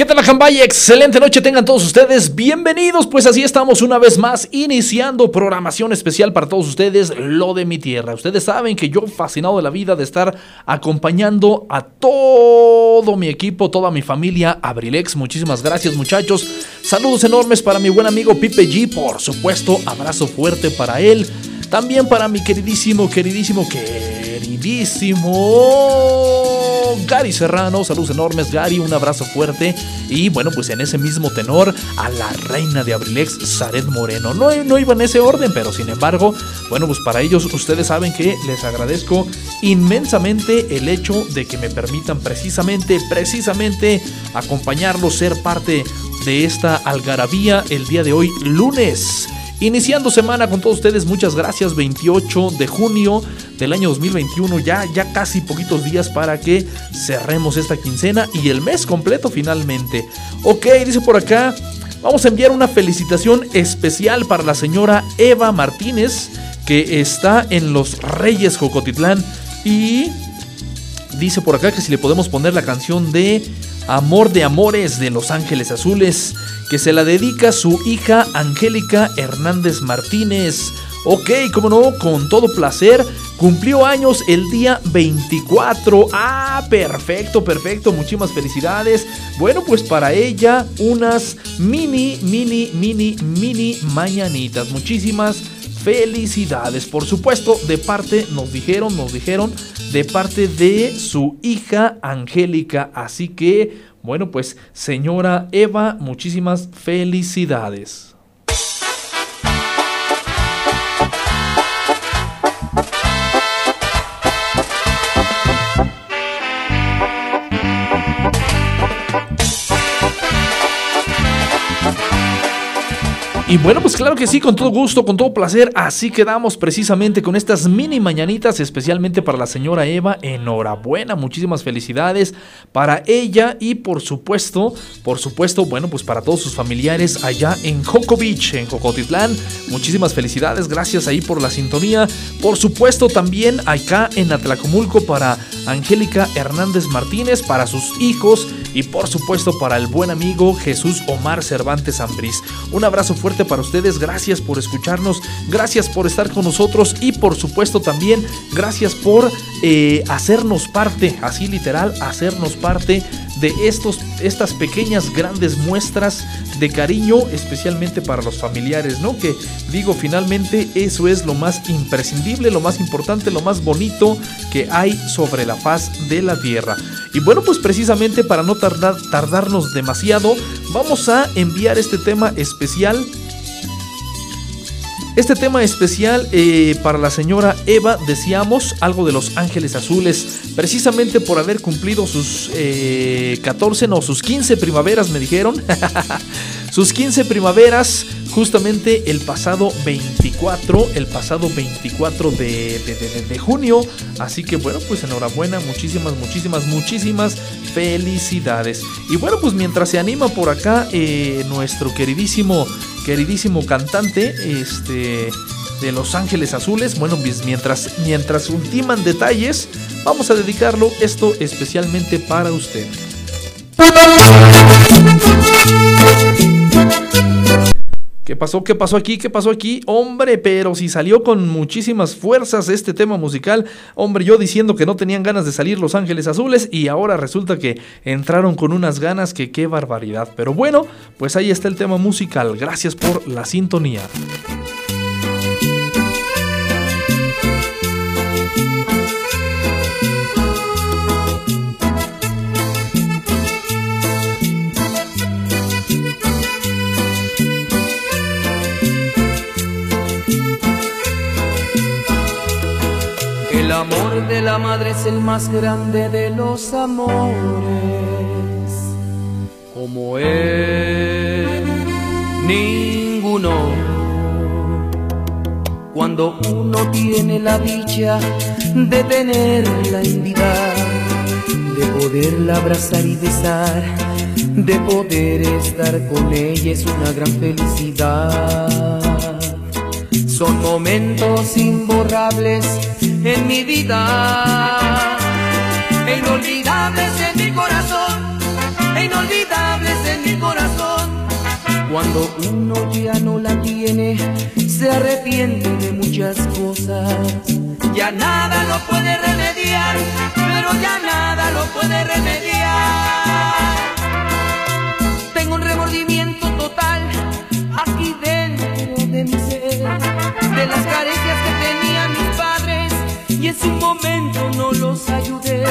¿Qué tal, Jambay? Excelente noche tengan todos ustedes. Bienvenidos, pues así estamos una vez más iniciando programación especial para todos ustedes, lo de mi tierra. Ustedes saben que yo fascinado de la vida de estar acompañando a todo mi equipo, toda mi familia, Abrilex. Muchísimas gracias, muchachos. Saludos enormes para mi buen amigo Pipe G, por supuesto, abrazo fuerte para él. También para mi queridísimo, queridísimo, queridísimo Gary Serrano. Saludos enormes, Gary. Un abrazo fuerte. Y bueno, pues en ese mismo tenor, a la reina de Abrilex, Zaret Moreno. No, no iba en ese orden, pero sin embargo, bueno, pues para ellos, ustedes saben que les agradezco inmensamente el hecho de que me permitan precisamente, precisamente acompañarlos, ser parte de esta algarabía el día de hoy, lunes. Iniciando semana con todos ustedes, muchas gracias. 28 de junio del año 2021, ya, ya casi poquitos días para que cerremos esta quincena y el mes completo finalmente. Ok, dice por acá, vamos a enviar una felicitación especial para la señora Eva Martínez, que está en Los Reyes Jocotitlán y dice por acá que si le podemos poner la canción de Amor de Amores de Los Ángeles Azules, que se la dedica su hija Angélica Hernández Martínez. Ok, como no, con todo placer. Cumplió años el día 24. Ah, perfecto, perfecto. Muchísimas felicidades. Bueno, pues para ella unas mini, mini, mini, mini mañanitas. Muchísimas felicidades. Por supuesto, de parte, nos dijeron, nos dijeron, de parte de su hija Angélica. Así que, bueno, pues señora Eva, muchísimas felicidades. Y bueno, pues claro que sí, con todo gusto, con todo placer. Así quedamos precisamente con estas mini mañanitas, especialmente para la señora Eva. Enhorabuena, muchísimas felicidades para ella y por supuesto, por supuesto, bueno, pues para todos sus familiares allá en Joco Beach, en Jocotitlán. Muchísimas felicidades, gracias ahí por la sintonía. Por supuesto, también acá en Atlacomulco para Angélica Hernández Martínez, para sus hijos y por supuesto para el buen amigo Jesús Omar Cervantes Ambrís. Un abrazo fuerte para ustedes, gracias por escucharnos, gracias por estar con nosotros y por supuesto también gracias por eh, hacernos parte, así literal, hacernos parte de estos, estas pequeñas grandes muestras de cariño, especialmente para los familiares, ¿no? Que digo, finalmente eso es lo más imprescindible, lo más importante, lo más bonito que hay sobre la faz de la tierra. Y bueno, pues precisamente para no tardar, tardarnos demasiado, vamos a enviar este tema especial este tema especial eh, para la señora Eva, decíamos algo de los Ángeles Azules, precisamente por haber cumplido sus eh, 14, no, sus 15 primaveras, me dijeron. sus 15 primaveras, justamente el pasado 24, el pasado 24 de, de, de, de, junio. Así que bueno, pues enhorabuena, muchísimas, muchísimas, muchísimas felicidades. Y bueno, pues mientras se anima por acá eh, nuestro queridísimo, queridísimo cantante, este de Los Ángeles Azules. Bueno, pues mientras, mientras ultiman detalles, vamos a dedicarlo esto especialmente para usted. ¿Qué pasó? ¿Qué pasó aquí? ¿Qué pasó aquí? Hombre, pero si salió con muchísimas fuerzas este tema musical. Hombre, yo diciendo que no tenían ganas de salir Los Ángeles Azules y ahora resulta que entraron con unas ganas que qué barbaridad. Pero bueno, pues ahí está el tema musical. Gracias por la sintonía. Amor de la madre es el más grande de los amores, como él, ninguno. Cuando uno tiene la dicha de tenerla en vida, de poderla abrazar y besar, de poder estar con ella es una gran felicidad. Son momentos imborrables en mi vida, e inolvidables en mi corazón, e inolvidables en mi corazón. Cuando uno ya no la tiene, se arrepiente de muchas cosas. Ya nada lo puede remediar, pero ya nada lo puede remediar. Tengo un remordimiento total aquí dentro de mi ser, de las carencias y en su momento no los ayudé.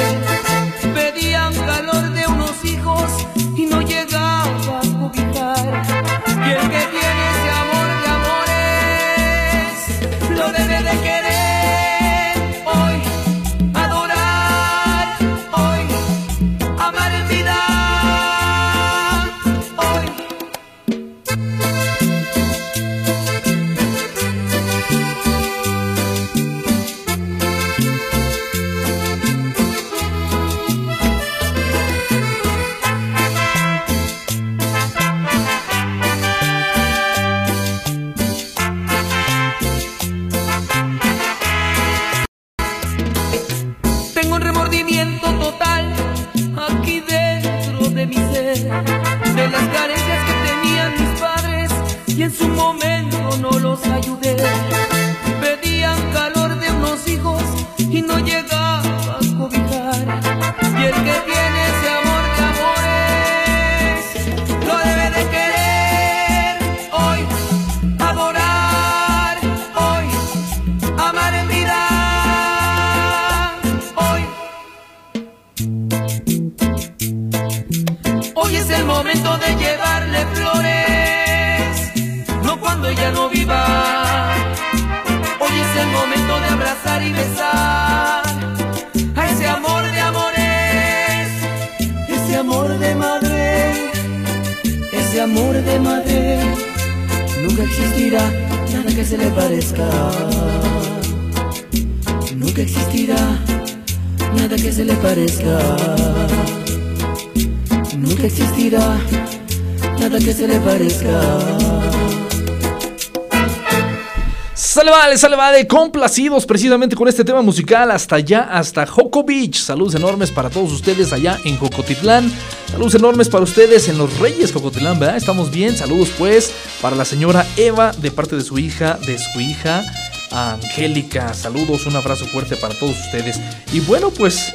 Sale vale, complacidos precisamente con este tema musical hasta allá, hasta Joco Beach. Saludos enormes para todos ustedes allá en Jocotitlán. Saludos enormes para ustedes en Los Reyes Jocotitlán, ¿verdad? Estamos bien. Saludos pues para la señora Eva de parte de su hija, de su hija. Angélica, saludos, un abrazo fuerte para todos ustedes. Y bueno, pues,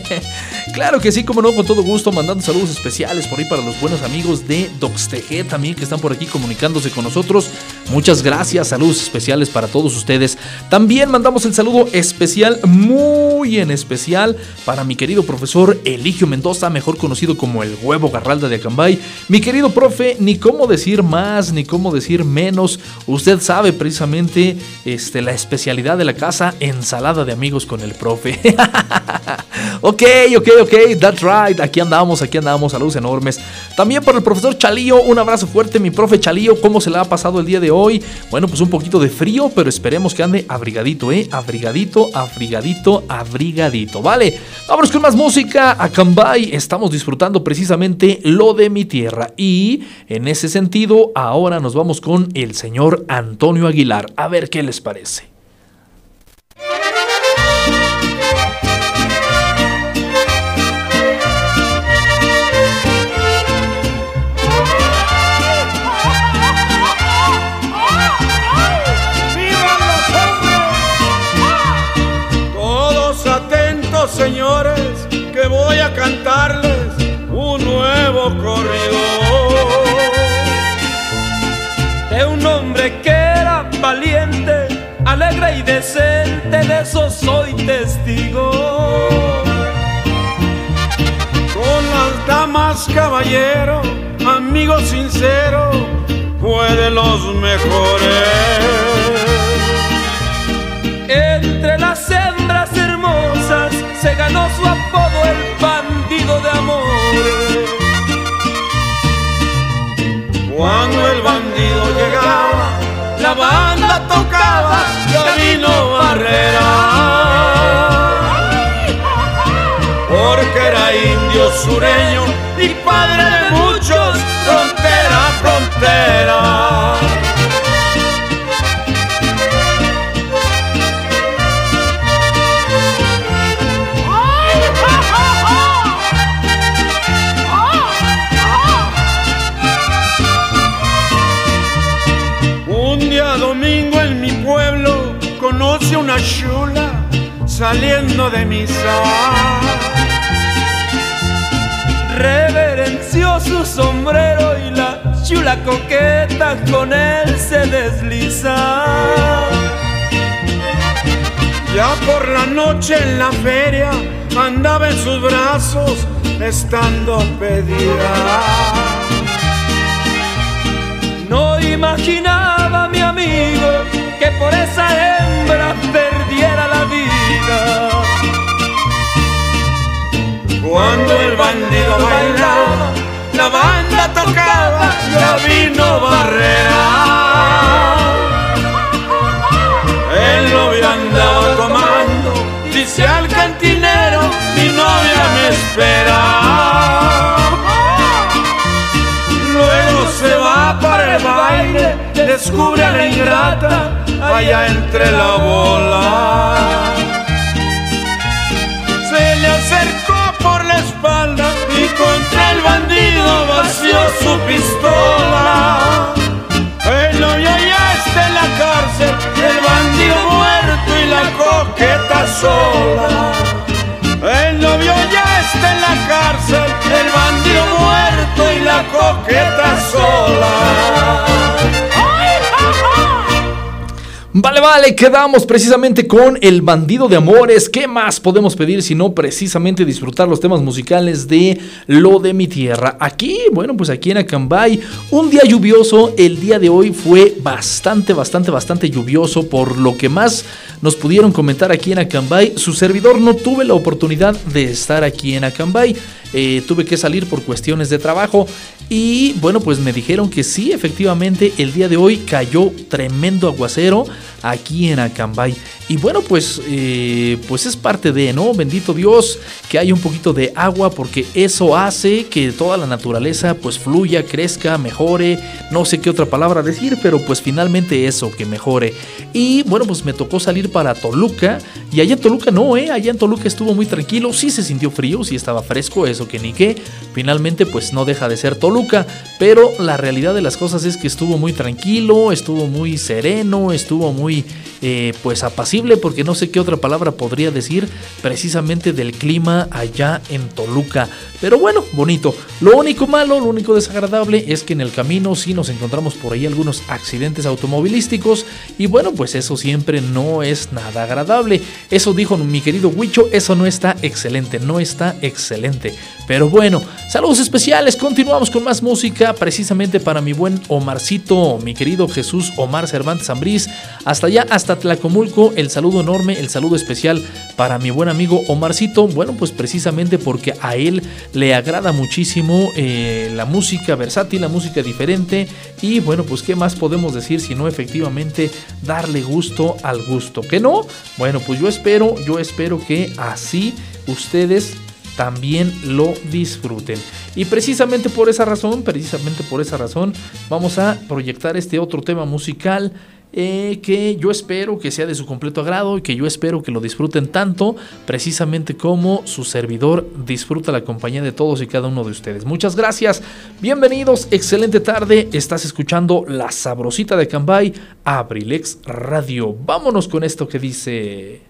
claro que sí, como no, con todo gusto, mandando saludos especiales por ahí para los buenos amigos de DocsTG también que están por aquí comunicándose con nosotros. Muchas gracias, saludos especiales para todos ustedes. También mandamos el saludo especial, muy en especial, para mi querido profesor Eligio Mendoza, mejor conocido como el huevo Garralda de Acambay. Mi querido profe, ni cómo decir más, ni cómo decir menos. Usted sabe precisamente este, la especialidad de la casa, ensalada de amigos con el profe. ok, ok, ok, that's right. Aquí andamos, aquí andamos, saludos enormes. También para el profesor Chalío, un abrazo fuerte, mi profe Chalío. ¿Cómo se le ha pasado el día de hoy? Bueno, pues un poquito de frío, pero esperemos que ande abrigadito, ¿eh? Abrigadito, abrigadito, abrigadito, ¿vale? Vámonos con más música. A Cambay estamos disfrutando precisamente lo de mi tierra. Y en ese sentido, ahora nos vamos con el señor Antonio Aguilar. A ver qué les transparência. Y decente, de eso soy testigo. Con las damas, caballero, amigo sincero, fue de los mejores. Entre las hembras hermosas se ganó su apodo el bandido de amores. Cuando el bandido llegaba, la banda tocaba Gabino Barrera. Porque era indio sureño y padre de muchos, frontera frontera. La coqueta con él se desliza. Ya por la noche en la feria andaba en sus brazos estando pedida. No imaginaba mi amigo que por esa hembra perdiera la vida. Cuando el bandido bailaba, la banda tocaba Gabino Barrera. El novio andaba tomando, dice al cantinero, mi novia me espera. Luego se va para el baile, descubre a la ingrata allá entre la bola. Se le acercó por la espalda y el bandido vació su pistola. El novio ya está en la cárcel, el bandido muerto y la coqueta sola. El novio ya está en la cárcel, el bandido muerto y la coqueta sola. Vale, vale, quedamos precisamente con El Bandido de Amores. ¿Qué más podemos pedir si no precisamente disfrutar los temas musicales de Lo de mi tierra? Aquí, bueno, pues aquí en Acambay, un día lluvioso. El día de hoy fue bastante, bastante, bastante lluvioso. Por lo que más nos pudieron comentar aquí en Acambay, su servidor no tuve la oportunidad de estar aquí en Acambay. Eh, tuve que salir por cuestiones de trabajo y bueno pues me dijeron que sí efectivamente el día de hoy cayó tremendo aguacero aquí en Acambay y bueno pues eh, pues es parte de no bendito Dios que hay un poquito de agua porque eso hace que toda la naturaleza pues fluya crezca mejore. No sé qué otra palabra decir pero pues finalmente eso que mejore. Y bueno pues me tocó salir para Toluca y allá en Toluca no eh allá en Toluca estuvo muy tranquilo sí se sintió frío sí estaba fresco eso que ni qué. Finalmente, pues no deja de ser Toluca, pero la realidad de las cosas es que estuvo muy tranquilo, estuvo muy sereno, estuvo muy eh, pues apacible, porque no sé qué otra palabra podría decir precisamente del clima allá en Toluca. Pero bueno, bonito. Lo único malo, lo único desagradable es que en el camino sí nos encontramos por ahí algunos accidentes automovilísticos y bueno, pues eso siempre no es nada agradable. Eso dijo mi querido Huicho, eso no está excelente, no está excelente. Pero bueno, saludos especiales, continuamos con más música precisamente para mi buen Omarcito, mi querido Jesús Omar Cervantes Ambrís, hasta allá, hasta Tlacomulco, saludo enorme, el saludo especial para mi buen amigo Omarcito, bueno, pues precisamente porque a él le agrada muchísimo eh, la música versátil, la música diferente y bueno, pues qué más podemos decir si no efectivamente darle gusto al gusto, ¿que no? Bueno, pues yo espero, yo espero que así ustedes también lo disfruten. Y precisamente por esa razón, precisamente por esa razón, vamos a proyectar este otro tema musical. Eh, que yo espero que sea de su completo agrado y que yo espero que lo disfruten tanto precisamente como su servidor disfruta la compañía de todos y cada uno de ustedes. Muchas gracias, bienvenidos, excelente tarde, estás escuchando La Sabrosita de Cambay, Abrilex Radio. Vámonos con esto que dice...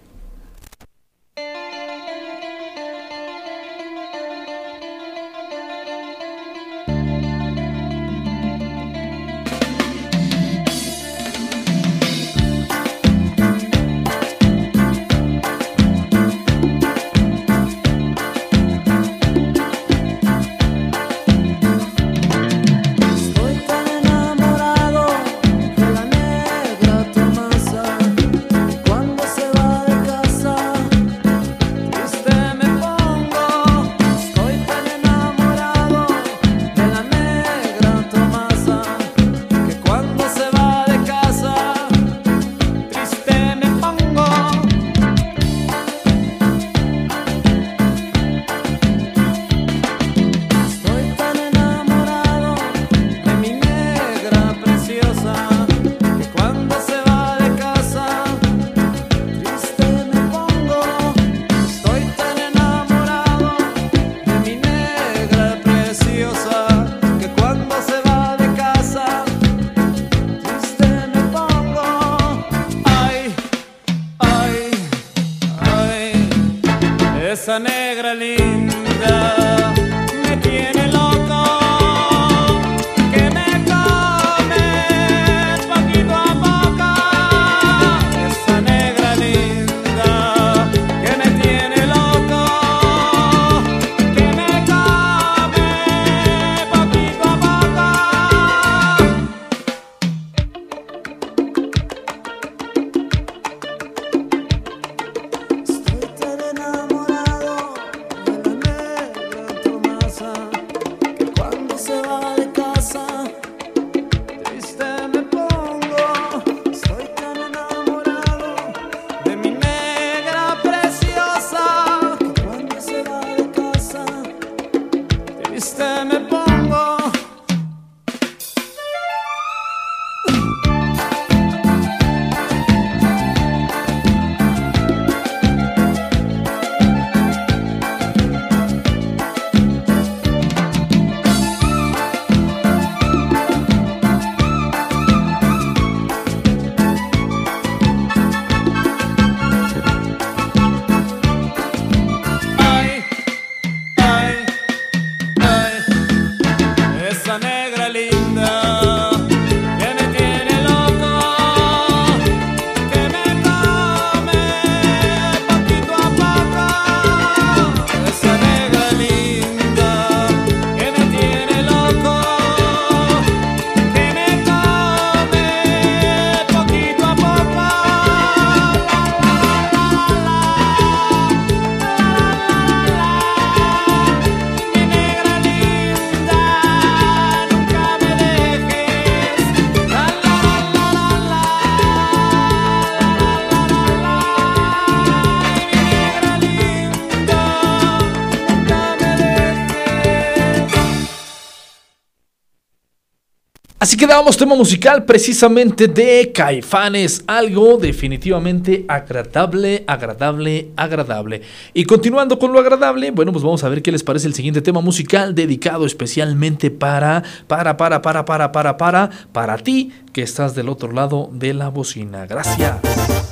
Así que dábamos tema musical precisamente de Caifanes, algo definitivamente agradable, agradable, agradable. Y continuando con lo agradable, bueno, pues vamos a ver qué les parece el siguiente tema musical dedicado especialmente para, para, para, para, para, para, para, para ti que estás del otro lado de la bocina. Gracias.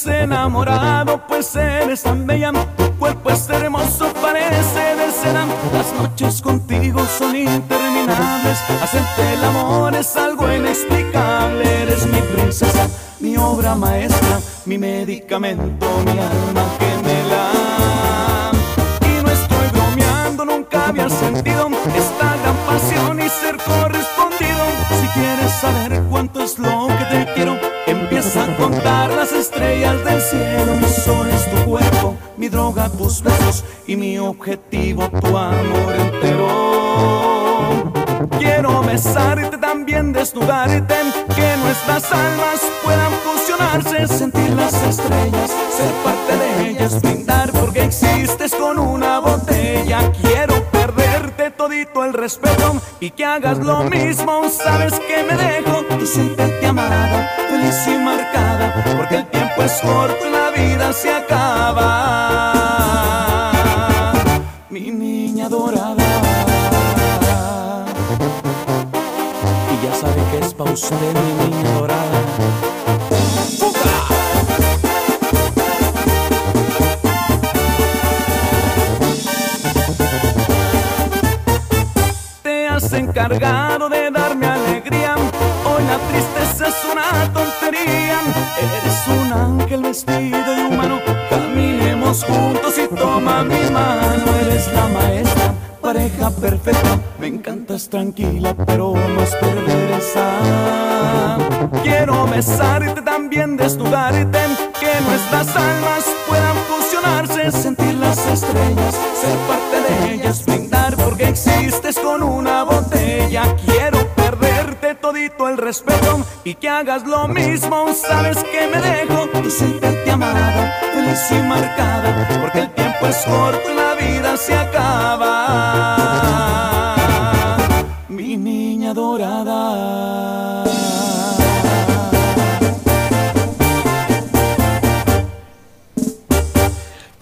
Has enamorado, pues eres tan bella. Tu cuerpo es hermoso, parece de seda. Las noches contigo son interminables. Hacerte el amor es algo inexplicable. Eres mi princesa, mi obra maestra, mi medicamento, mi alma gemela. Y no estoy bromeando, nunca había sentido esta gran pasión y ser correspondido. Si quieres saber cuánto es lo estrellas del cielo. Mi sol es tu cuerpo, mi droga tus besos y mi objetivo tu amor entero. Quiero besarte también desnudarte, que nuestras almas puedan fusionarse, sentir las estrellas, ser parte de ellas, brindar porque existes con una botella. Quiero el respeto y que hagas lo mismo, sabes que me dejo y sentirte amada, feliz y marcada, porque el tiempo es corto y la vida se acaba. Mi niña dorada. Y ya sabe que es pa' usted mi niña dorada. Encargado de darme alegría. Hoy la tristeza es una tontería. Eres un ángel vestido de humano. Caminemos juntos y toma mi mano. Eres la maestra, pareja perfecta. Me encantas tranquila, pero es perversa. Quiero besarte también, desnudarte. Que nuestras almas puedan fusionarse, sentir las estrellas, ser parte de ellas, brindar porque existes con una botella. Quiero perderte todito el respeto y que hagas lo mismo. Sabes que me dejo y sentirte amada, feliz y marcada, porque el tiempo es corto y la vida se acaba. Mi niña dorada.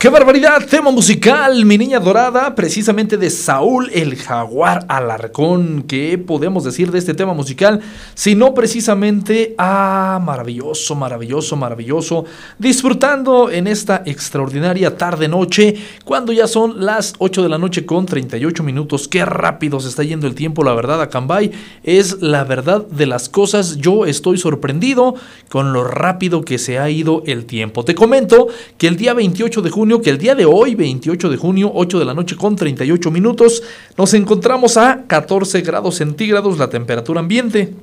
Qué ¡Qué barbaridad! Tema musical, mi niña dorada, precisamente de Saúl el Jaguar Alarcón. ¿Qué podemos decir de este tema musical? Sino precisamente, ah, maravilloso, maravilloso, maravilloso. Disfrutando en esta extraordinaria tarde-noche, cuando ya son las 8 de la noche con 38 minutos. Qué rápido se está yendo el tiempo, la verdad, a Cambay. Es la verdad de las cosas. Yo estoy sorprendido con lo rápido que se ha ido el tiempo. Te comento que el día 28 de junio, que el día de hoy, 28 de junio, 8 de la noche con 38 minutos, nos encontramos a 14 grados centígrados la temperatura ambiente.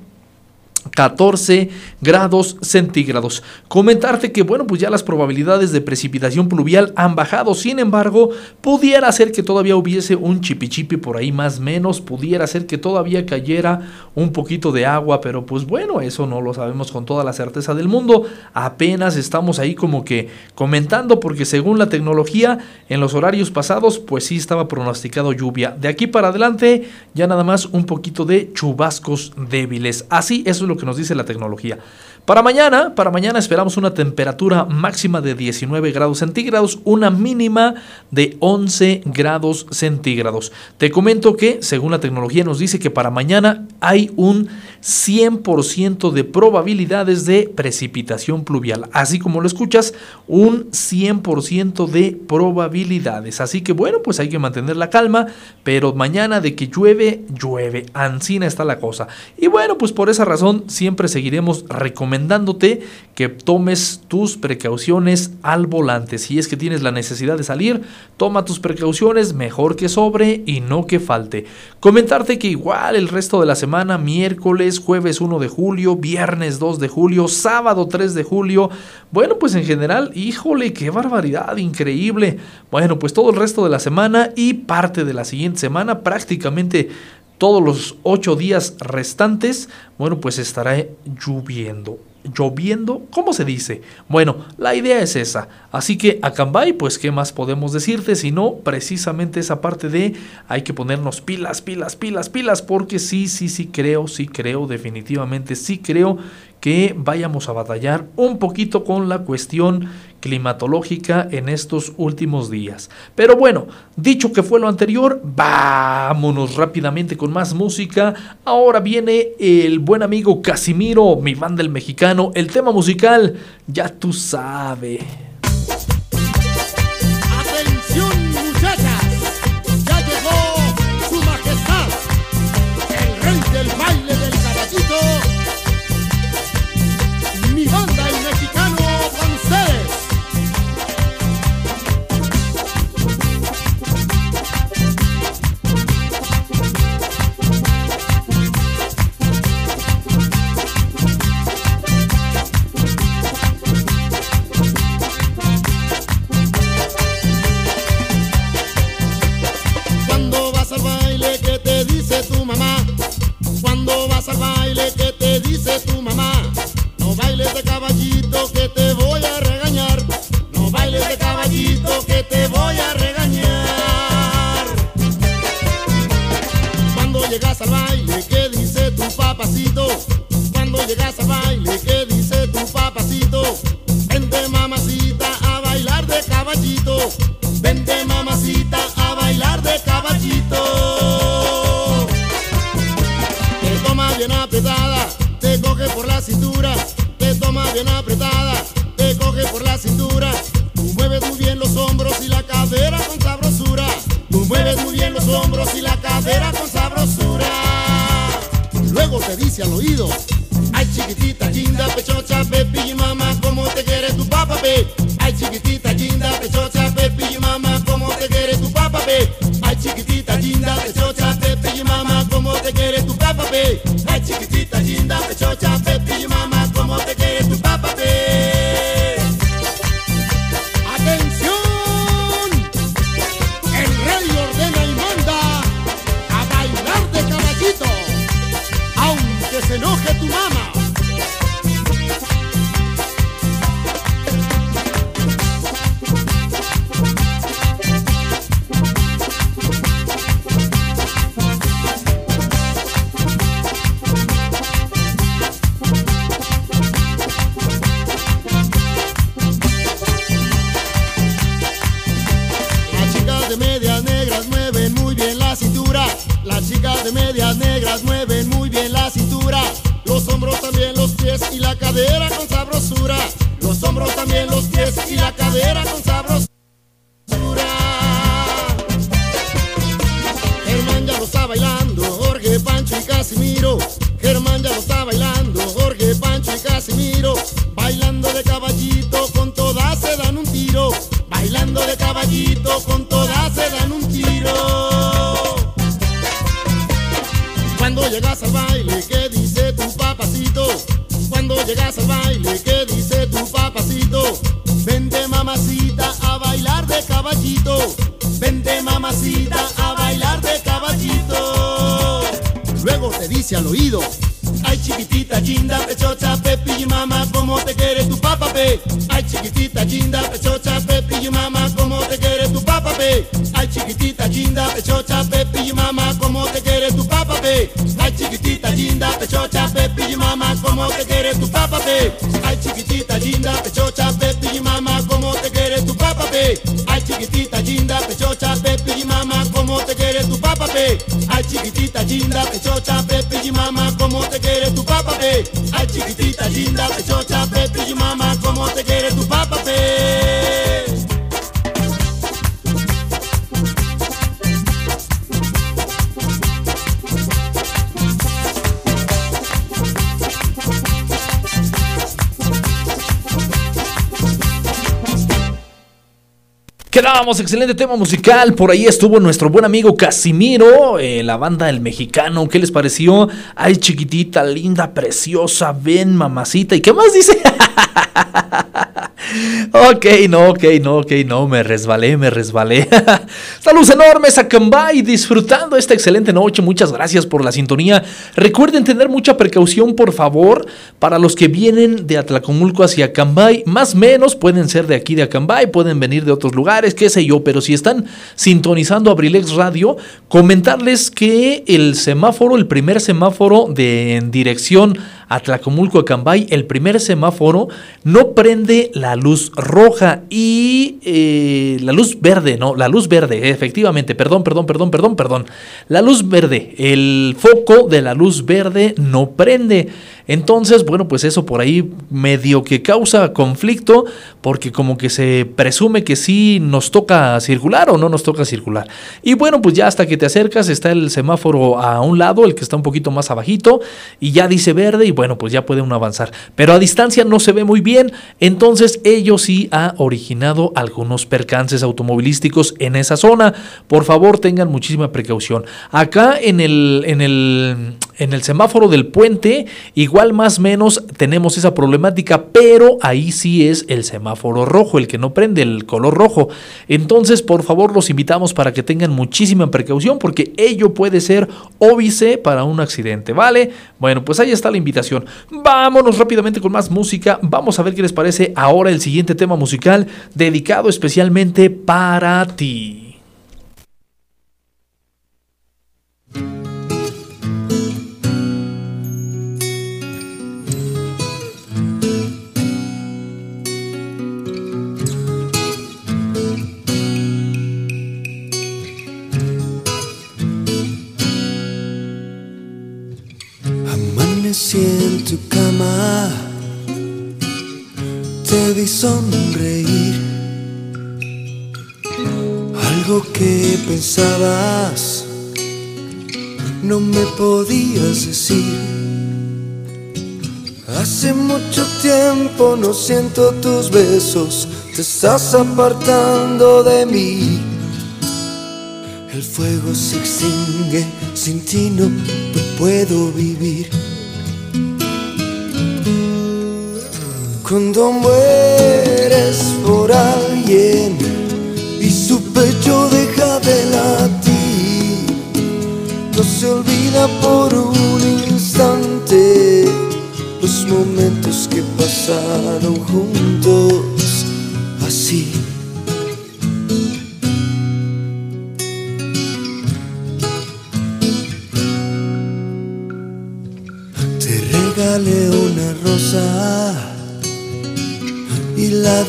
14 grados centígrados. Comentarte que, bueno, pues ya las probabilidades de precipitación pluvial han bajado. Sin embargo, pudiera ser que todavía hubiese un chipichipi por ahí más menos. Pudiera ser que todavía cayera un poquito de agua. Pero pues bueno, eso no lo sabemos con toda la certeza del mundo. Apenas estamos ahí como que comentando porque según la tecnología, en los horarios pasados, pues sí estaba pronosticado lluvia. De aquí para adelante, ya nada más un poquito de chubascos débiles. Así, eso es lo que nos dice la tecnología. Para mañana, para mañana esperamos una temperatura máxima de 19 grados centígrados, una mínima de 11 grados centígrados. Te comento que, según la tecnología, nos dice que para mañana hay un 100% de probabilidades de precipitación pluvial. Así como lo escuchas, un 100% de probabilidades. Así que bueno, pues hay que mantener la calma, pero mañana de que llueve, llueve. Ancina está la cosa. Y bueno, pues por esa razón siempre seguiremos recomendando recomendándote que tomes tus precauciones al volante. Si es que tienes la necesidad de salir, toma tus precauciones, mejor que sobre y no que falte. Comentarte que igual el resto de la semana, miércoles, jueves 1 de julio, viernes 2 de julio, sábado 3 de julio, bueno, pues en general, híjole, qué barbaridad, increíble. Bueno, pues todo el resto de la semana y parte de la siguiente semana, prácticamente todos los ocho días restantes, bueno, pues estará lloviendo. Lloviendo, ¿cómo se dice? Bueno, la idea es esa. Así que a Cambay, pues, ¿qué más podemos decirte? Sino precisamente esa parte de hay que ponernos pilas, pilas, pilas, pilas, porque sí, sí, sí creo, sí creo, definitivamente sí creo que vayamos a batallar un poquito con la cuestión climatológica en estos últimos días. Pero bueno, dicho que fue lo anterior, vámonos rápidamente con más música. Ahora viene el buen amigo Casimiro, mi banda el mexicano, el tema musical, ya tú sabes. Excelente tema musical. Por ahí estuvo nuestro buen amigo Casimiro, eh, la banda El Mexicano. ¿Qué les pareció? Ay, chiquitita, linda, preciosa, ven, mamacita. ¿Y qué más dice? ok, no, ok, no, ok, no, me resbalé, me resbalé. Saludos enormes a Cambay, disfrutando esta excelente noche. Muchas gracias por la sintonía. Recuerden tener mucha precaución, por favor, para los que vienen de Atlacomulco hacia Cambay. Más menos pueden ser de aquí de Acambay, pueden venir de otros lugares, qué sé yo, pero si están sintonizando Abrilex Radio, comentarles que el semáforo, el primer semáforo de en dirección a Tlacomulco, Acambay, el primer semáforo no prende la luz roja y eh, la luz verde, no, la luz verde, efectivamente, perdón, perdón, perdón, perdón, perdón. La luz verde, el foco de la luz verde no prende. Entonces, bueno, pues eso por ahí medio que causa conflicto, porque como que se presume que sí nos toca circular o no nos toca circular. Y bueno, pues ya hasta que te acercas está el semáforo a un lado, el que está un poquito más abajito, y ya dice verde y bueno, pues ya puede uno avanzar. Pero a distancia no se ve muy bien, entonces ello sí ha originado algunos percances automovilísticos en esa zona. Por favor, tengan muchísima precaución. Acá en el, en el, en el semáforo del puente, igual más menos tenemos esa problemática, pero ahí sí es el semáforo rojo, el que no prende el color rojo. Entonces, por favor, los invitamos para que tengan muchísima precaución porque ello puede ser óbice para un accidente, ¿vale? Bueno, pues ahí está la invitación. Vámonos rápidamente con más música. Vamos a ver qué les parece ahora el siguiente tema musical dedicado especialmente para ti. Amanecí en tu cama, te vi sonreír. Algo que pensabas, no me podías decir. Hace mucho tiempo no siento tus besos, te estás apartando de mí. El fuego se extingue, sin ti no, no puedo vivir. Cuando mueres por alguien y su pecho deja de latir, no se olvida por un instante los momentos que pasaron juntos así.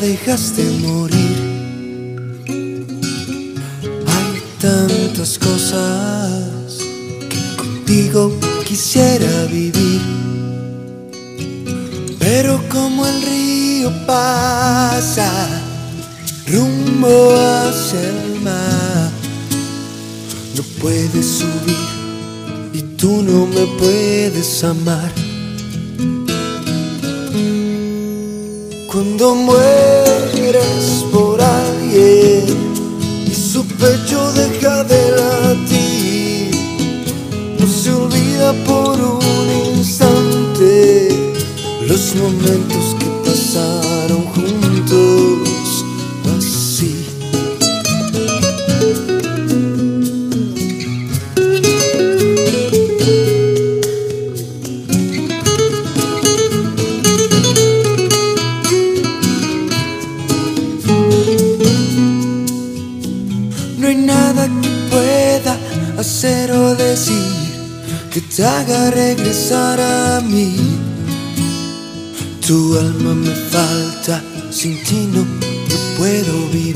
Dejaste morir.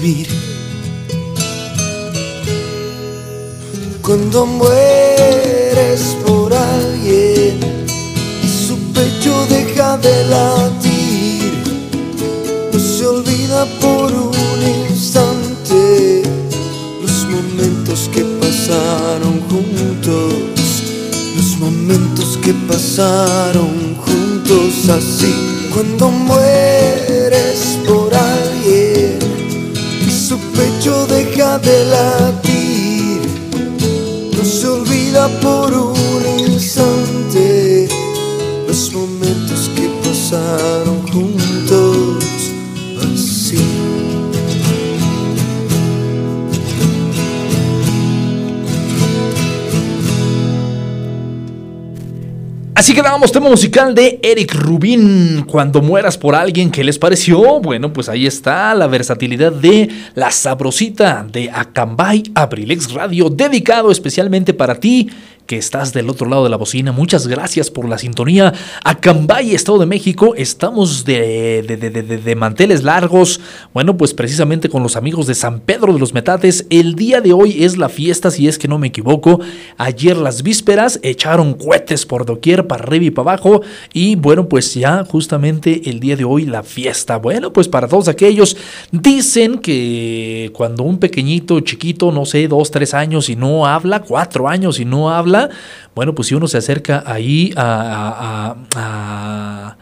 Vivir. Cuando mueres por alguien y su pecho deja de latir, no se olvida por un instante los momentos que pasaron juntos, los momentos que pasaron juntos así. Cuando mueres por su pecho deja de latir, no se olvida por un Así que dábamos tema musical de Eric Rubin, Cuando mueras por alguien, ¿qué les pareció? Bueno, pues ahí está la versatilidad de La Sabrosita de Acambay Abrilex Radio, dedicado especialmente para ti que estás del otro lado de la bocina. Muchas gracias por la sintonía. Acambay, Estado de México, estamos de, de, de, de, manteles largos. Bueno, pues precisamente con los amigos de San Pedro de los Metates. El día de hoy es la fiesta, si es que no me equivoco. Ayer las vísperas echaron cohetes por doquier, para arriba y para abajo. Y bueno, pues ya justamente el día de hoy la fiesta. Bueno, pues para todos aquellos, dicen que cuando un pequeñito, chiquito, no sé, dos, tres años y no habla, cuatro años y no habla, bueno, pues si uno se acerca ahí a... a,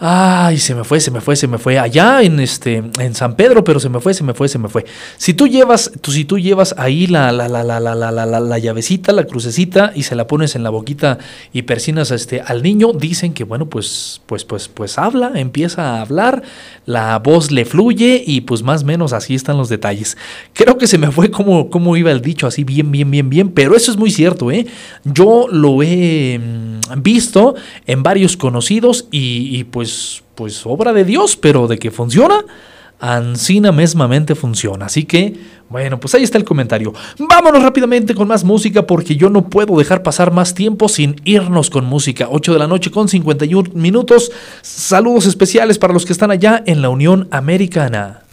Ay, se me fue, se me fue, se me fue. Allá en este, en San Pedro, pero se me fue, se me fue, se me fue. Si tú llevas, tú, si tú llevas ahí la, la, la, la, la, la, la, la llavecita, la crucecita, y se la pones en la boquita y persinas este, al niño, dicen que bueno, pues, pues, pues, pues habla, empieza a hablar, la voz le fluye, y pues más o menos así están los detalles. Creo que se me fue como, como iba el dicho, así bien, bien, bien, bien, pero eso es muy cierto, ¿eh? Yo lo he mm, visto en varios conocidos, y, y pues pues, obra de Dios, pero de que funciona, Ancina mesmamente funciona. Así que, bueno, pues ahí está el comentario. Vámonos rápidamente con más música porque yo no puedo dejar pasar más tiempo sin irnos con música. 8 de la noche con 51 minutos. Saludos especiales para los que están allá en la Unión Americana.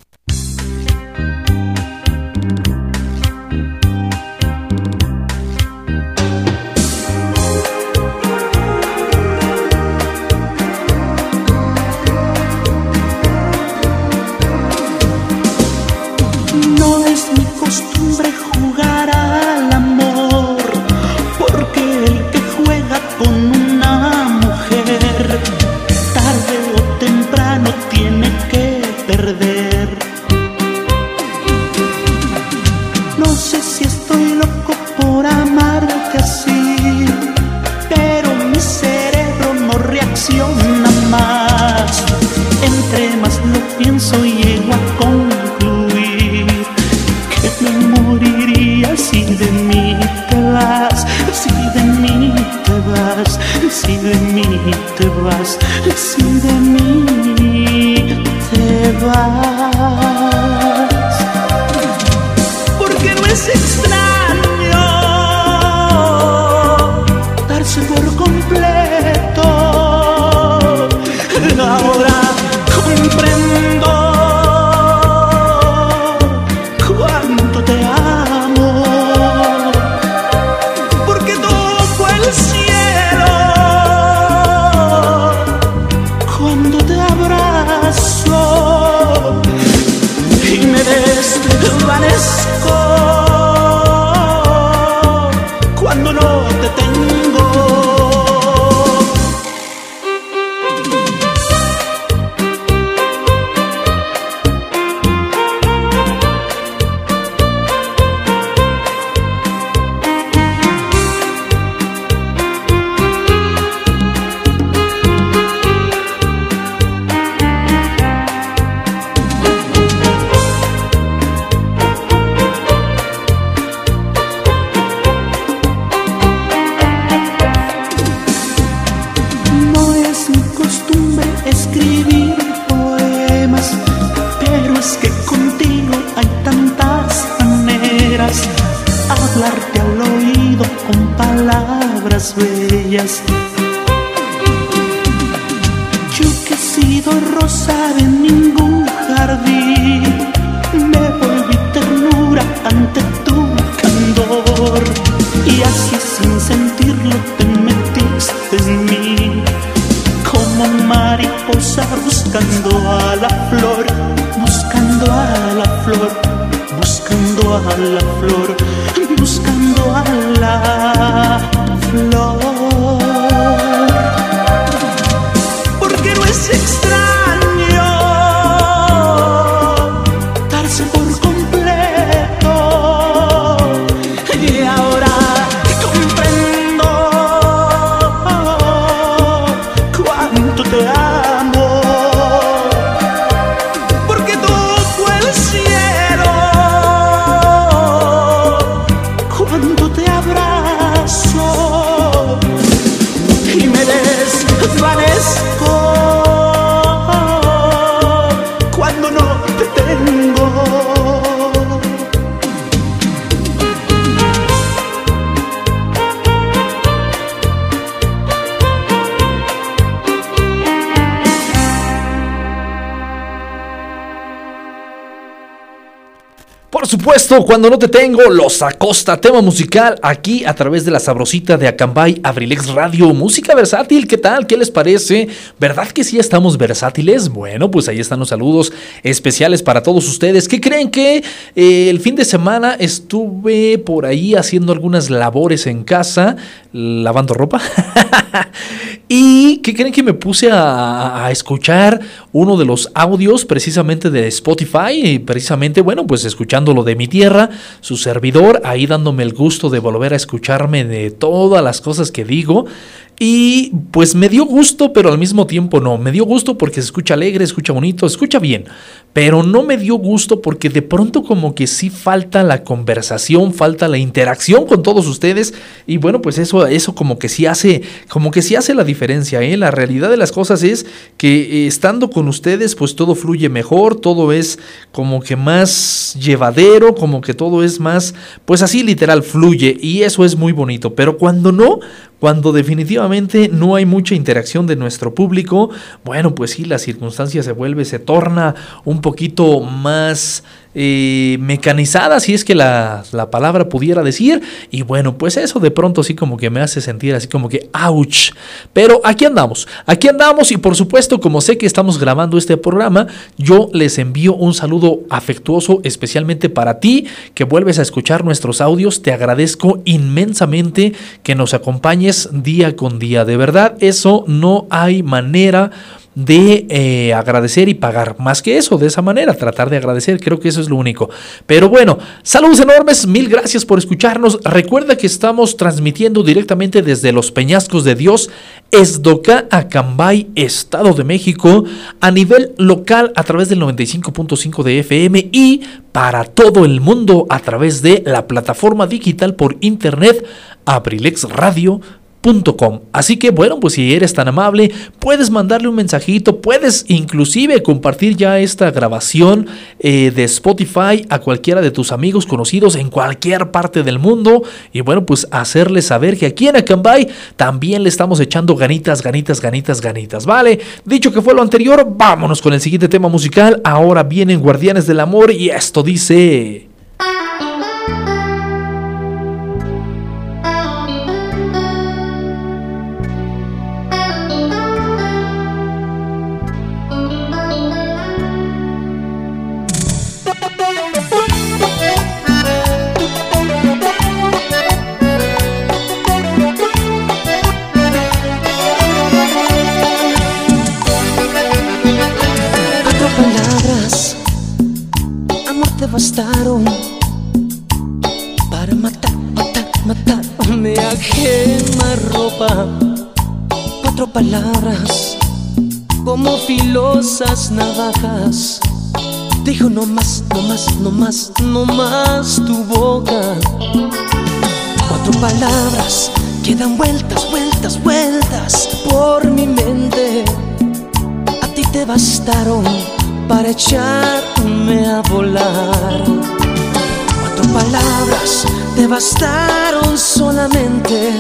Vas, si de mí te vas, si de mí te vas. Cuando no te tengo, los acosta, tema musical aquí a través de la sabrosita de Acambay Abrilex Radio, música versátil, ¿qué tal? ¿Qué les parece? ¿Verdad que sí estamos versátiles? Bueno, pues ahí están los saludos especiales para todos ustedes. ¿Qué creen que eh, el fin de semana estuve por ahí haciendo algunas labores en casa, lavando ropa? ¿Y qué creen que me puse a, a escuchar uno de los audios precisamente de Spotify? Y precisamente, bueno, pues escuchando lo de mi su servidor, ahí dándome el gusto de volver a escucharme de todas las cosas que digo. Y pues me dio gusto, pero al mismo tiempo no. Me dio gusto porque se escucha alegre, escucha bonito, escucha bien. Pero no me dio gusto porque de pronto como que sí falta la conversación, falta la interacción con todos ustedes. Y bueno, pues eso, eso como que sí hace, como que hace la diferencia. ¿eh? La realidad de las cosas es que eh, estando con ustedes, pues todo fluye mejor, todo es como que más llevadero, como que todo es más, pues así literal fluye. Y eso es muy bonito. Pero cuando no, cuando definitivamente no hay mucha interacción de nuestro público, bueno, pues sí, la circunstancia se vuelve, se torna un poquito más eh, mecanizada, si es que la, la, palabra pudiera decir. Y bueno, pues eso de pronto sí como que me hace sentir así como que, ouch. Pero aquí andamos, aquí andamos y por supuesto, como sé que estamos grabando este programa, yo les envío un saludo afectuoso especialmente para ti que vuelves a escuchar nuestros audios. Te agradezco inmensamente que nos acompañes día con día. De verdad, eso no hay manera de eh, agradecer y pagar. Más que eso, de esa manera, tratar de agradecer, creo que eso es lo único. Pero bueno, saludos enormes, mil gracias por escucharnos. Recuerda que estamos transmitiendo directamente desde los Peñascos de Dios, Esdoca, Acambay, Estado de México, a nivel local a través del 95.5 de FM y para todo el mundo a través de la plataforma digital por internet Abrilex Radio Así que bueno, pues si eres tan amable, puedes mandarle un mensajito, puedes inclusive compartir ya esta grabación eh, de Spotify a cualquiera de tus amigos conocidos en cualquier parte del mundo y bueno, pues hacerles saber que aquí en Acambay también le estamos echando ganitas, ganitas, ganitas, ganitas, ¿vale? Dicho que fue lo anterior, vámonos con el siguiente tema musical. Ahora vienen Guardianes del Amor y esto dice... palabras como filosas navajas. Dijo no más, no más, no más, no más tu boca. Cuatro palabras que dan vueltas, vueltas, vueltas por mi mente. A ti te bastaron para echarme a volar. Cuatro palabras te bastaron solamente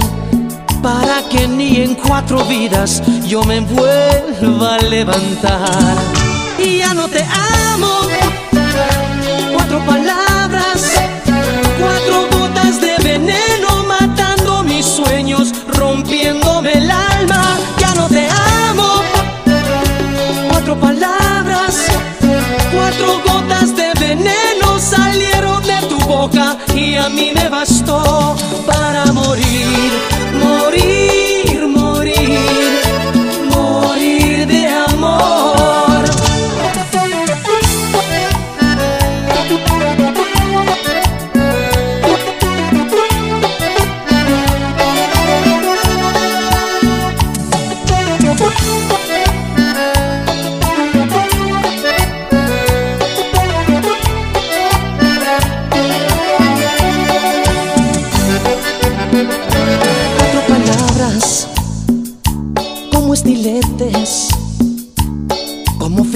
para que ni en cuatro vidas yo me vuelva a levantar. Y ya no te amo. Cuatro palabras, cuatro gotas de veneno matando mis sueños, rompiéndome el alma. Ya no te amo. Cuatro palabras, cuatro gotas de veneno salieron de tu boca y a mí me bastó para morir, morir,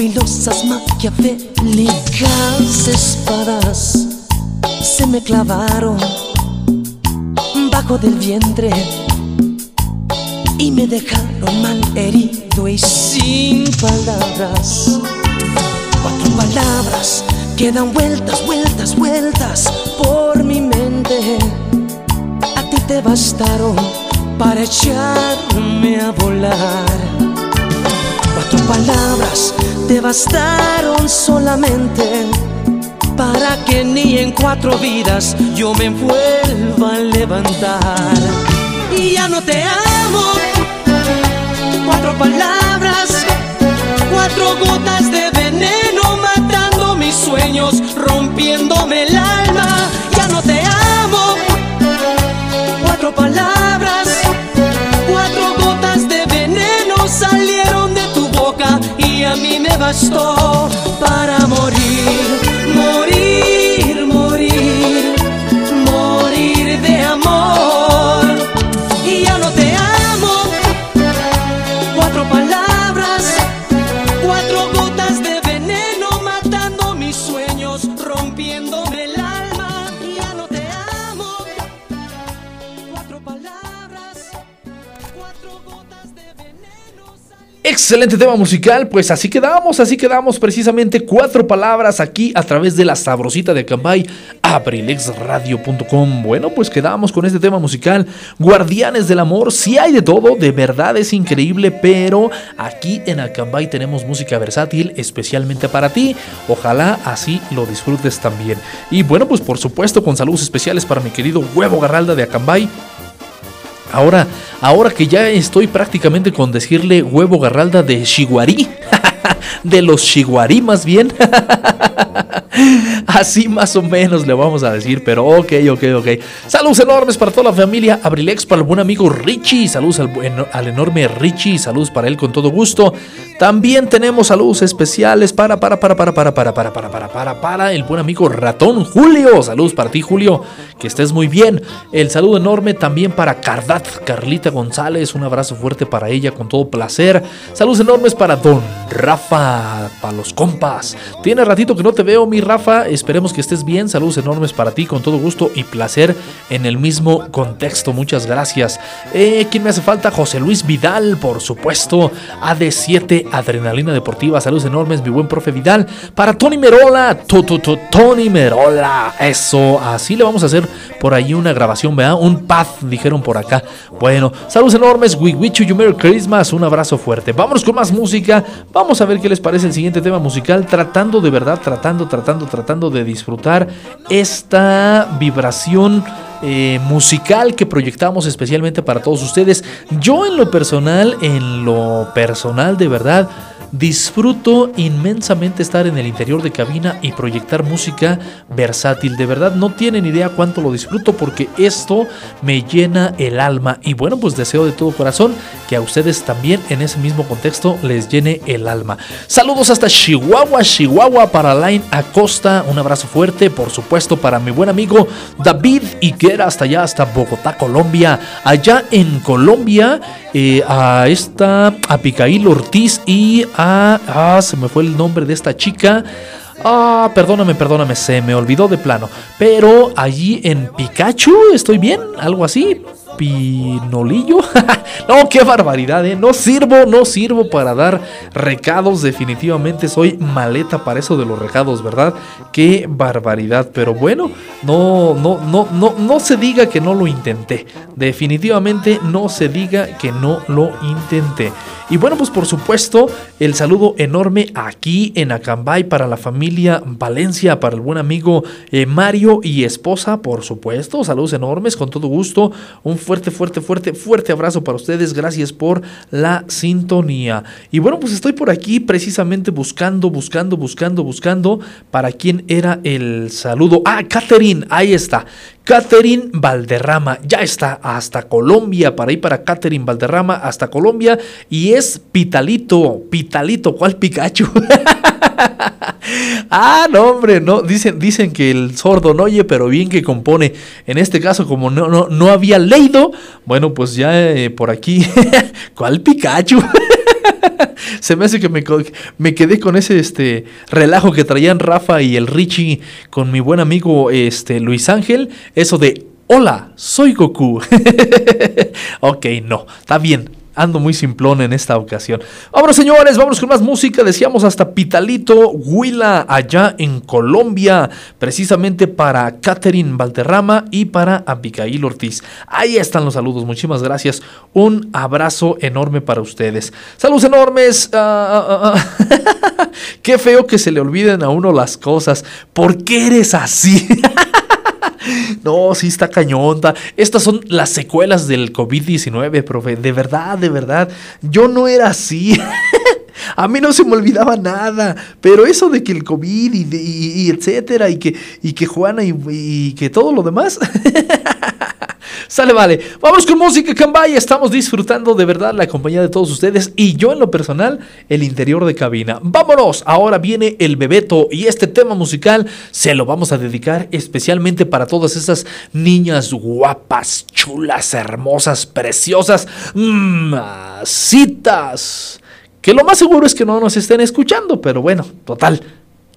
como filosas maquiavélicas espadas, se me clavaron bajo del vientre y me dejaron mal herido y sin palabras. Cuatro palabras que dan vueltas, vueltas, vueltas por mi mente a ti te bastaron para echarme a volar. Palabras te bastaron solamente para que ni en cuatro vidas yo me vuelva a levantar. Y ya no te amo. Cuatro palabras, cuatro gotas de veneno matando mis sueños, rompiéndome el alma. Ya no te amo a mí me bastó para morir, Excelente tema musical, pues así quedamos, así quedamos precisamente cuatro palabras aquí a través de la sabrosita de Cambay, abrilexradio.com. Bueno, pues quedamos con este tema musical, Guardianes del Amor, si hay de todo, de verdad es increíble, pero aquí en Acambay tenemos música versátil especialmente para ti, ojalá así lo disfrutes también. Y bueno, pues por supuesto con saludos especiales para mi querido Huevo Garralda de Acambay, Ahora, ahora que ya estoy prácticamente con decirle huevo garralda de Shiguarí, de los Shiguarí más bien. Así más o menos le vamos a decir, pero ok, ok, ok. Saludos enormes para toda la familia Abrilex, para el buen amigo Richie. Saludos al, al enorme Richie. Saludos para él con todo gusto. También tenemos saludos especiales para, para, para, para, para, para, para, para, para, para, para el buen amigo Ratón Julio. Saludos para ti, Julio. Que estés muy bien. El saludo enorme también para Cardat, Carlita González. Un abrazo fuerte para ella con todo placer. Saludos enormes para Don Rafa, para los compas. Tiene ratito que no te veo, mi Rafa. Esperemos que estés bien. Saludos enormes para ti con todo gusto y placer en el mismo contexto. Muchas gracias. Eh, ¿Quién me hace falta? José Luis Vidal, por supuesto. AD7 Adrenalina Deportiva. Saludos enormes, mi buen profe Vidal. Para Tony Merola. Tu, tu, tu, Tony Merola. Eso. Así le vamos a hacer por ahí una grabación, ¿verdad? Un path, dijeron por acá. Bueno, saludos enormes. We wish you Merry Christmas. Un abrazo fuerte. Vámonos con más música. Vamos a ver qué les parece el siguiente tema musical. Tratando de verdad, tratando, tratando, tratando de disfrutar esta vibración eh, musical que proyectamos especialmente para todos ustedes. Yo en lo personal, en lo personal de verdad, disfruto inmensamente estar en el interior de cabina y proyectar música versátil. De verdad, no tienen idea cuánto lo disfruto porque esto me llena el alma. Y bueno, pues deseo de todo corazón que a ustedes también en ese mismo contexto les llene el alma. Saludos hasta Chihuahua, Chihuahua para Line Acosta. Un abrazo fuerte, por supuesto, para mi buen amigo David Higuera hasta allá, hasta Bogotá, Colombia. Allá en Colombia, eh, a esta Abigail Ortiz y a. Ah, se me fue el nombre de esta chica. Ah, perdóname, perdóname, se me olvidó de plano. Pero allí en Pikachu, ¿estoy bien? Algo así. Pinolillo. no, qué barbaridad, ¿eh? No sirvo, no sirvo para dar recados. Definitivamente soy maleta para eso de los recados, ¿verdad? Qué barbaridad. Pero bueno, no, no, no, no, no se diga que no lo intenté. Definitivamente no se diga que no lo intenté. Y bueno, pues por supuesto, el saludo enorme aquí en Acambay para la familia Valencia, para el buen amigo eh, Mario y esposa, por supuesto. Saludos enormes, con todo gusto. Un fuerte, fuerte, fuerte abrazo para ustedes. Gracias por la sintonía. Y bueno, pues estoy por aquí precisamente buscando, buscando, buscando, buscando para quién era el saludo. Ah, Catherine, ahí está. Catherine Valderrama, ya está hasta Colombia, para ir para Catherine Valderrama hasta Colombia y es Pitalito, Pitalito, ¿cuál Pikachu? ah, no, hombre, no, dicen, dicen que el sordo no oye, pero bien que compone. En este caso, como no, no, no había leído, bueno, pues ya eh, por aquí, ¿cuál Pikachu? Se me hace que me, quedé con ese este, relajo que traían Rafa y el Richie con mi buen amigo este, Luis Ángel. Eso de, hola, soy Goku. ok, no, está bien. Ando muy simplón en esta ocasión. Vámonos, señores, vamos con más música. Decíamos hasta Pitalito, Huila, allá en Colombia, precisamente para Catherine Valderrama y para Abigail Ortiz. Ahí están los saludos, muchísimas gracias. Un abrazo enorme para ustedes. Saludos enormes. Ah, ah, ah, Qué feo que se le olviden a uno las cosas. ¿Por qué eres así? No, sí está cañonta. Estas son las secuelas del COVID-19, profe. De verdad, de verdad. Yo no era así. A mí no se me olvidaba nada, pero eso de que el COVID y, etcétera, y que, y que Juana y, y que todo lo demás, Sale, vale. Vamos con música, Cambay. Estamos disfrutando de verdad la compañía de todos ustedes y yo en lo personal, el interior de cabina. Vámonos. Ahora viene el Bebeto y este tema musical se lo vamos a dedicar especialmente para todas esas niñas guapas, chulas, hermosas, preciosas, citas. Que lo más seguro es que no nos estén escuchando, pero bueno, total.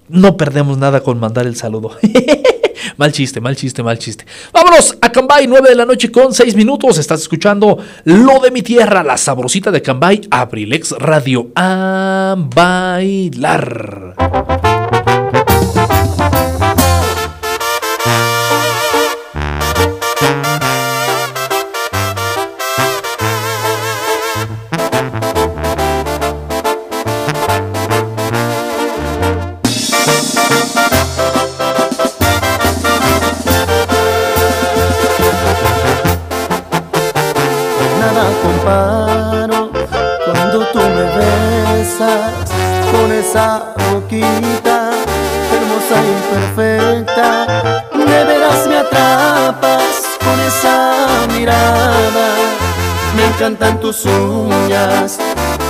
No perdemos nada con mandar el saludo. mal chiste, mal chiste, mal chiste. Vámonos a Cambay, 9 de la noche con 6 minutos. Estás escuchando Lo de mi tierra, la sabrosita de Cambay, Abrilex Radio. A bailar. Tus uñas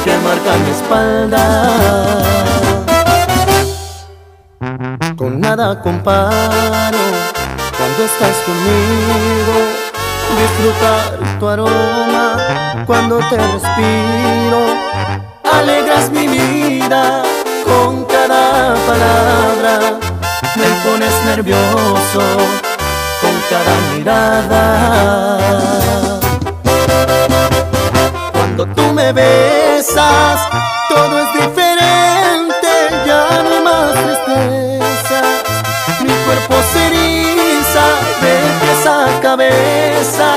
que marcan mi espalda. Con nada comparo cuando estás conmigo, disfrutar tu aroma cuando te respiro, alegras mi vida con cada palabra, me pones nervioso con cada mirada. Cuando tú me besas, todo es diferente, ya no hay más tristeza. Mi cuerpo se eriza de pies a cabeza.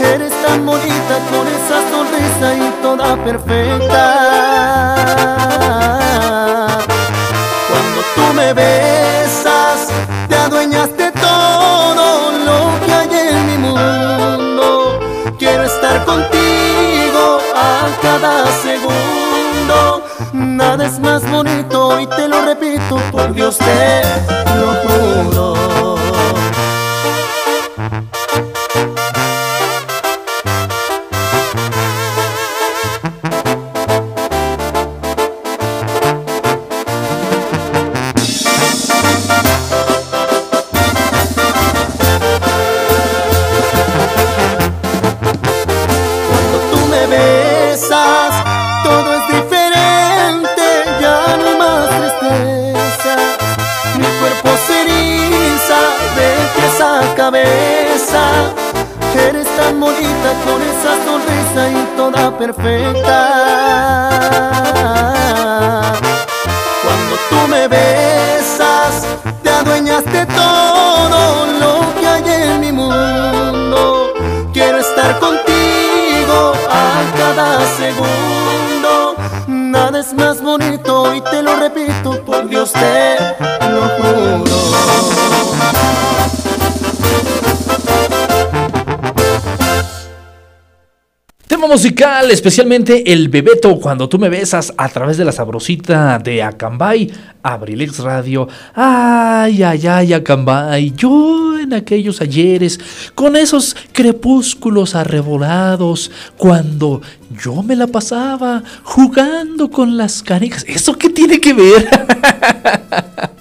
Eres tan bonita con esa sonrisa y toda perfecta. Cuando tú me besas, cada segundo. Nada es más bonito y te lo repito, por Dios te Especialmente el Bebeto, cuando tú me besas a través de la sabrosita de Acambay, Abrilex Radio. Ay, ay, ay, Acambay, yo en aquellos ayeres, con esos crepúsculos arrebolados, cuando yo me la pasaba jugando con las canicas. ¿Eso qué tiene que ver?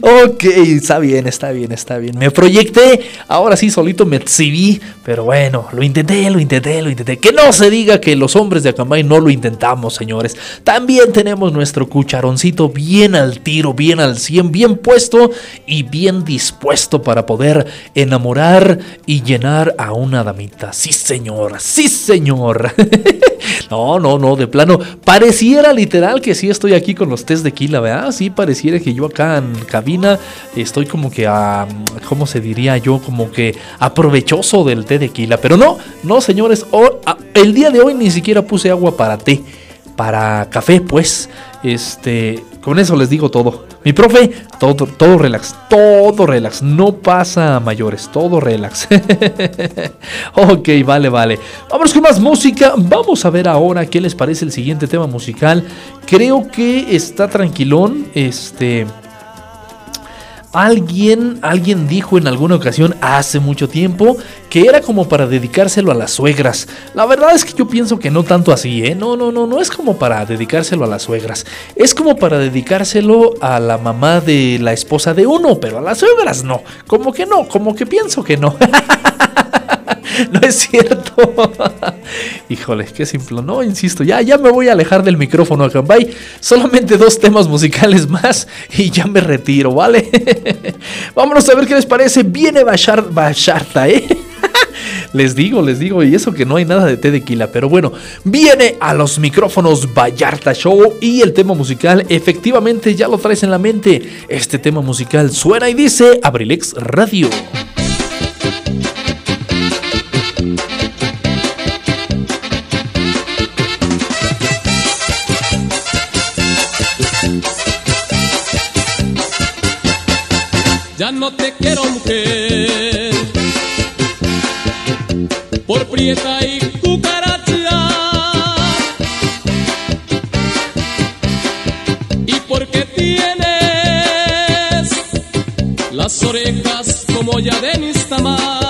ok, está bien, está bien, está bien. Me proyecté, ahora sí solito me exhibí, pero bueno, lo intenté, lo intenté, lo intenté. Que no se diga que los hombres de Acambay no lo intentamos, señores. También tenemos nuestro cucharoncito bien al tiro, bien al 100, bien puesto y bien dispuesto para poder enamorar y llenar a una damita. Sí, señor, sí, señor. No, no, no, de plano. Pareciera literal que sí estoy aquí con los test de Quila, ¿verdad? Sí, pareciera que yo acá cabina estoy como que a. ¿Cómo se diría yo? Como que aprovechoso del té de Quila. Pero no, no, señores. el día de hoy ni siquiera puse agua para té. Para café, pues. Este. Con eso les digo todo. Mi profe, todo, todo relax, todo relax. No pasa a mayores, todo relax. ok, vale, vale. Vamos con más música. Vamos a ver ahora qué les parece el siguiente tema musical. Creo que está tranquilón. Este. Alguien, alguien dijo en alguna ocasión hace mucho tiempo que era como para dedicárselo a las suegras. La verdad es que yo pienso que no tanto así, ¿eh? No, no, no, no es como para dedicárselo a las suegras. Es como para dedicárselo a la mamá de la esposa de uno, pero a las suegras no. Como que no, como que pienso que no. no es cierto. Híjole, qué simple. No, insisto, ya, ya me voy a alejar del micrófono, Acambay. Solamente dos temas musicales más y ya me retiro, ¿vale? Vámonos a ver qué les parece. Viene Bachar, Bacharta, ¿eh? Les digo, les digo, y eso que no hay nada de té de quila, pero bueno, viene a los micrófonos Vallarta Show y el tema musical, efectivamente ya lo traes en la mente. Este tema musical suena y dice Abrilex Radio. Ya no te quiero mujer por prieta y cucaracha y porque tienes las orejas como ya de Nistamar.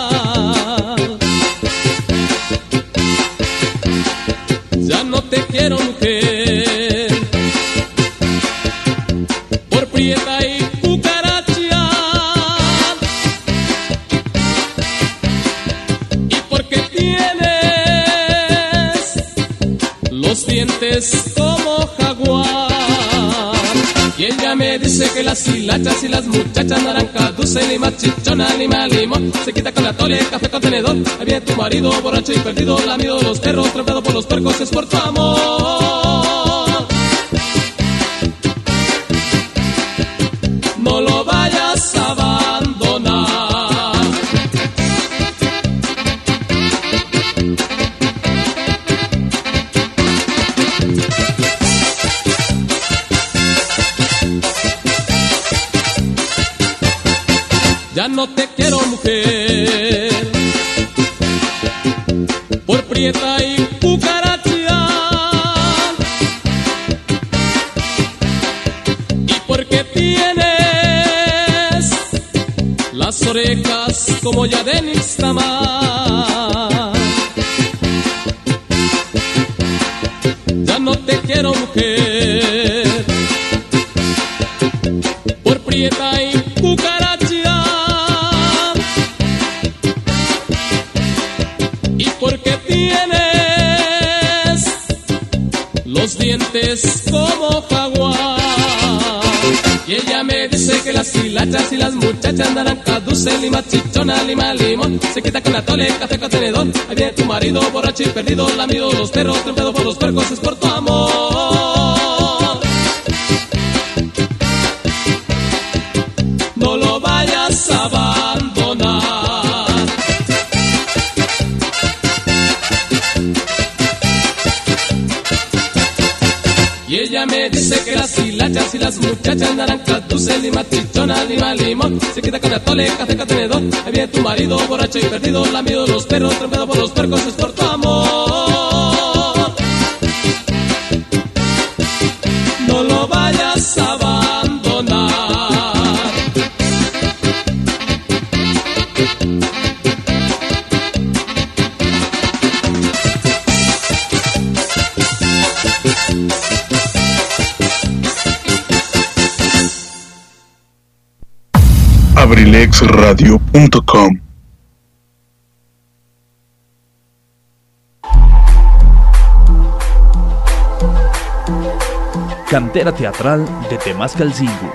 Y ella me dice que las hilachas y las muchachas naranja dulce ni machichona ni mal limón se quita con la tole café con tenedor ahí viene tu marido borracho y perdido lamido de los perros tropezado por los puercos es por tu amor Se quita con la tole, café con tenedor. Ahí viene tu marido, borracho y perdido, lamido los perros, trempado por los percos, es por tu amor. Se quita con atole, café con tenedor. Ahí viene tu marido, borracho y perdido, lamido los perros, trempado por los percos, es por tu amor. abrilexradio.com Cantera teatral de Temascalcingo,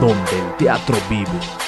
donde el teatro vive.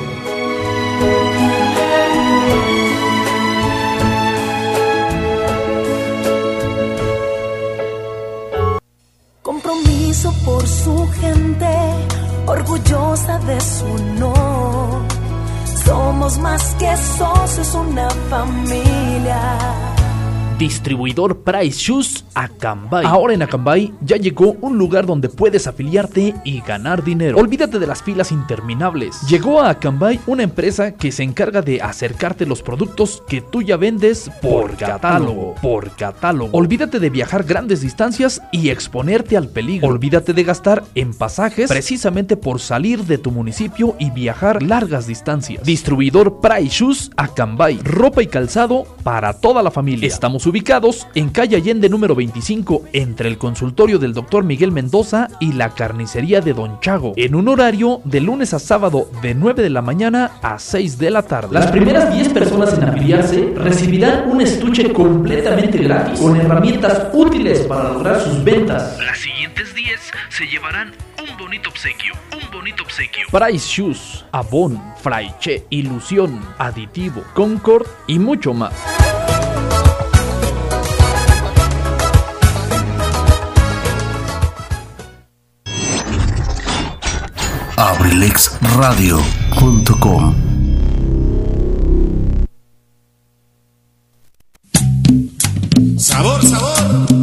Distribuidor Price Shoes Acambay. Ahora en Acambay ya llegó un lugar donde puedes afiliarte y ganar dinero. Olvídate de las filas interminables. Llegó a Acambay una empresa que se encarga de acercarte los productos que tú ya vendes por catálogo. Por catálogo. Olvídate de viajar grandes distancias y exponerte al peligro. Olvídate de gastar en pasajes precisamente por salir de tu municipio y viajar largas distancias. Distribuidor Price Shoes Acambay. Ropa y calzado para toda la familia. Estamos ubicados en calle Allende número 25 entre el consultorio del doctor Miguel Mendoza y la carnicería de Don Chago en un horario de lunes a sábado de 9 de la mañana a 6 de la tarde. Las primeras 10 personas en afiliarse recibirán un estuche completamente gratis con herramientas útiles para lograr sus ventas. Las siguientes 10 se llevarán un bonito obsequio, un bonito obsequio. Price Shoes, Avon, Fraiche, Ilusión, Aditivo, Concord y mucho más. abrilexradio.com Sabor, sabor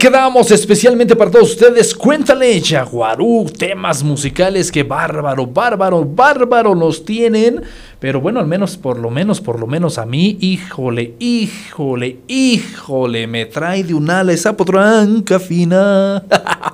quedamos especialmente para todos ustedes. Cuéntale, Jaguarú, temas musicales que bárbaro, bárbaro, bárbaro los tienen. Pero bueno, al menos, por lo menos, por lo menos a mí, híjole, híjole, híjole, me trae de un ala esa potranca fina.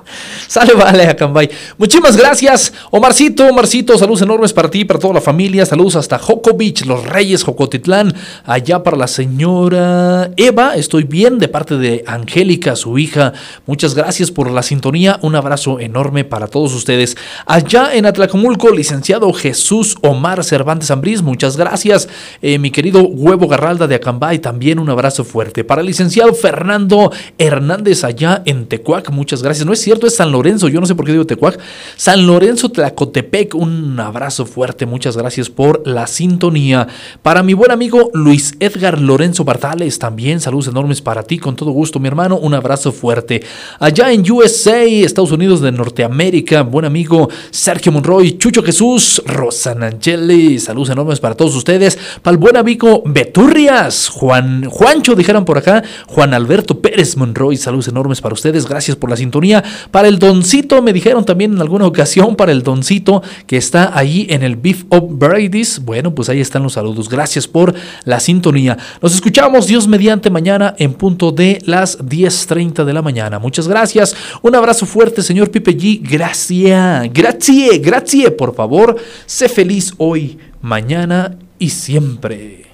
Sale, vale, Acambay. Muchísimas gracias, Omarcito, Omarcito, saludos enormes para ti, para toda la familia. Saludos hasta Joco Los Reyes, Jocotitlán. Allá para la señora Eva, estoy bien, de parte de Angélica, su hija. Muchas gracias por la sintonía. Un abrazo enorme para todos ustedes. Allá en Atlacomulco, licenciado Jesús Omar Cervantes Ambrís, muchas gracias. Eh, mi querido Huevo Garralda de Acambay, también un abrazo fuerte. Para el licenciado Fernando Hernández, allá en Tecuac, muchas gracias. No es cierto, es San Lorenzo, yo no sé por qué digo Tecuac. San Lorenzo Tlacotepec, un abrazo fuerte, muchas gracias por la sintonía. Para mi buen amigo Luis Edgar Lorenzo Bartales, también saludos enormes para ti, con todo gusto, mi hermano, un abrazo fuerte. Allá en USA, Estados Unidos de Norteamérica, buen amigo Sergio Monroy, Chucho Jesús, Rosana Angeli, saludos enormes para todos ustedes. Para el buen amigo Beturrias, Juan, Juancho, dijeron por acá, Juan Alberto Pérez Monroy, saludos enormes para ustedes, gracias por la sintonía. Para el Doncito, me dijeron también en alguna ocasión, para el Doncito que está ahí en el Beef of Brady's. Bueno, pues ahí están los saludos, gracias por la sintonía. Nos escuchamos, Dios mediante, mañana en punto de las 10.30 de la mañana. Muchas gracias, un abrazo fuerte, señor Pipe G, gracias, gracias, gracias, por favor, sé feliz hoy, mañana y siempre.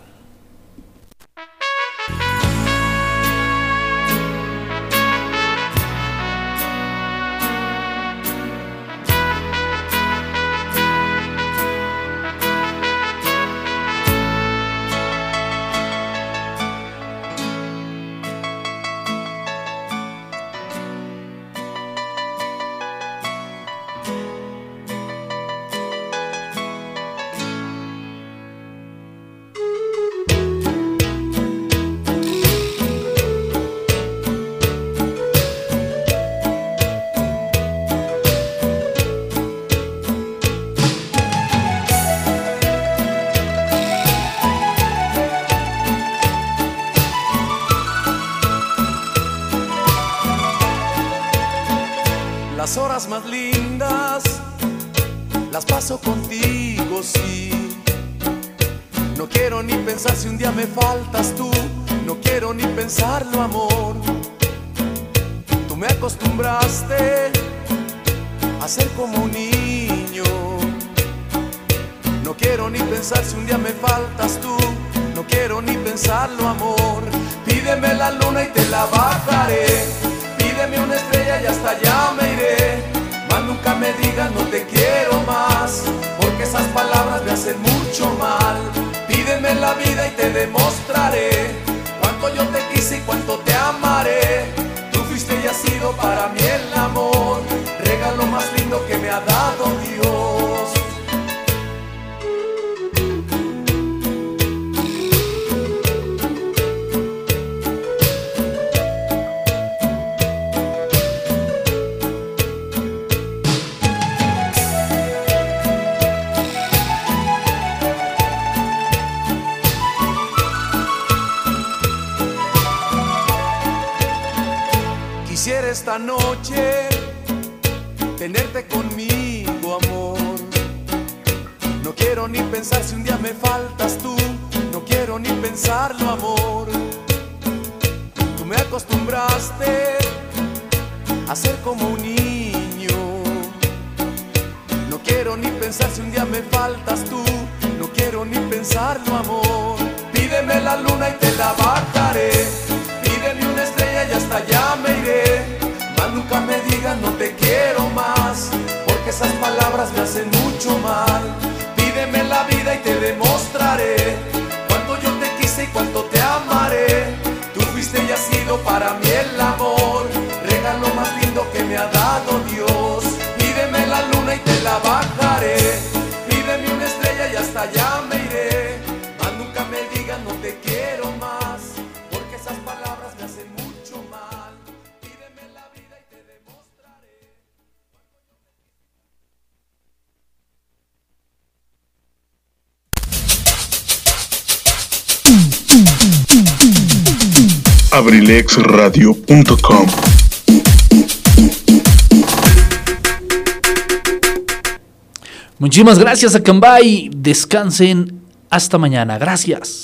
Muchísimas gracias a Cambay. Descansen hasta mañana. Gracias.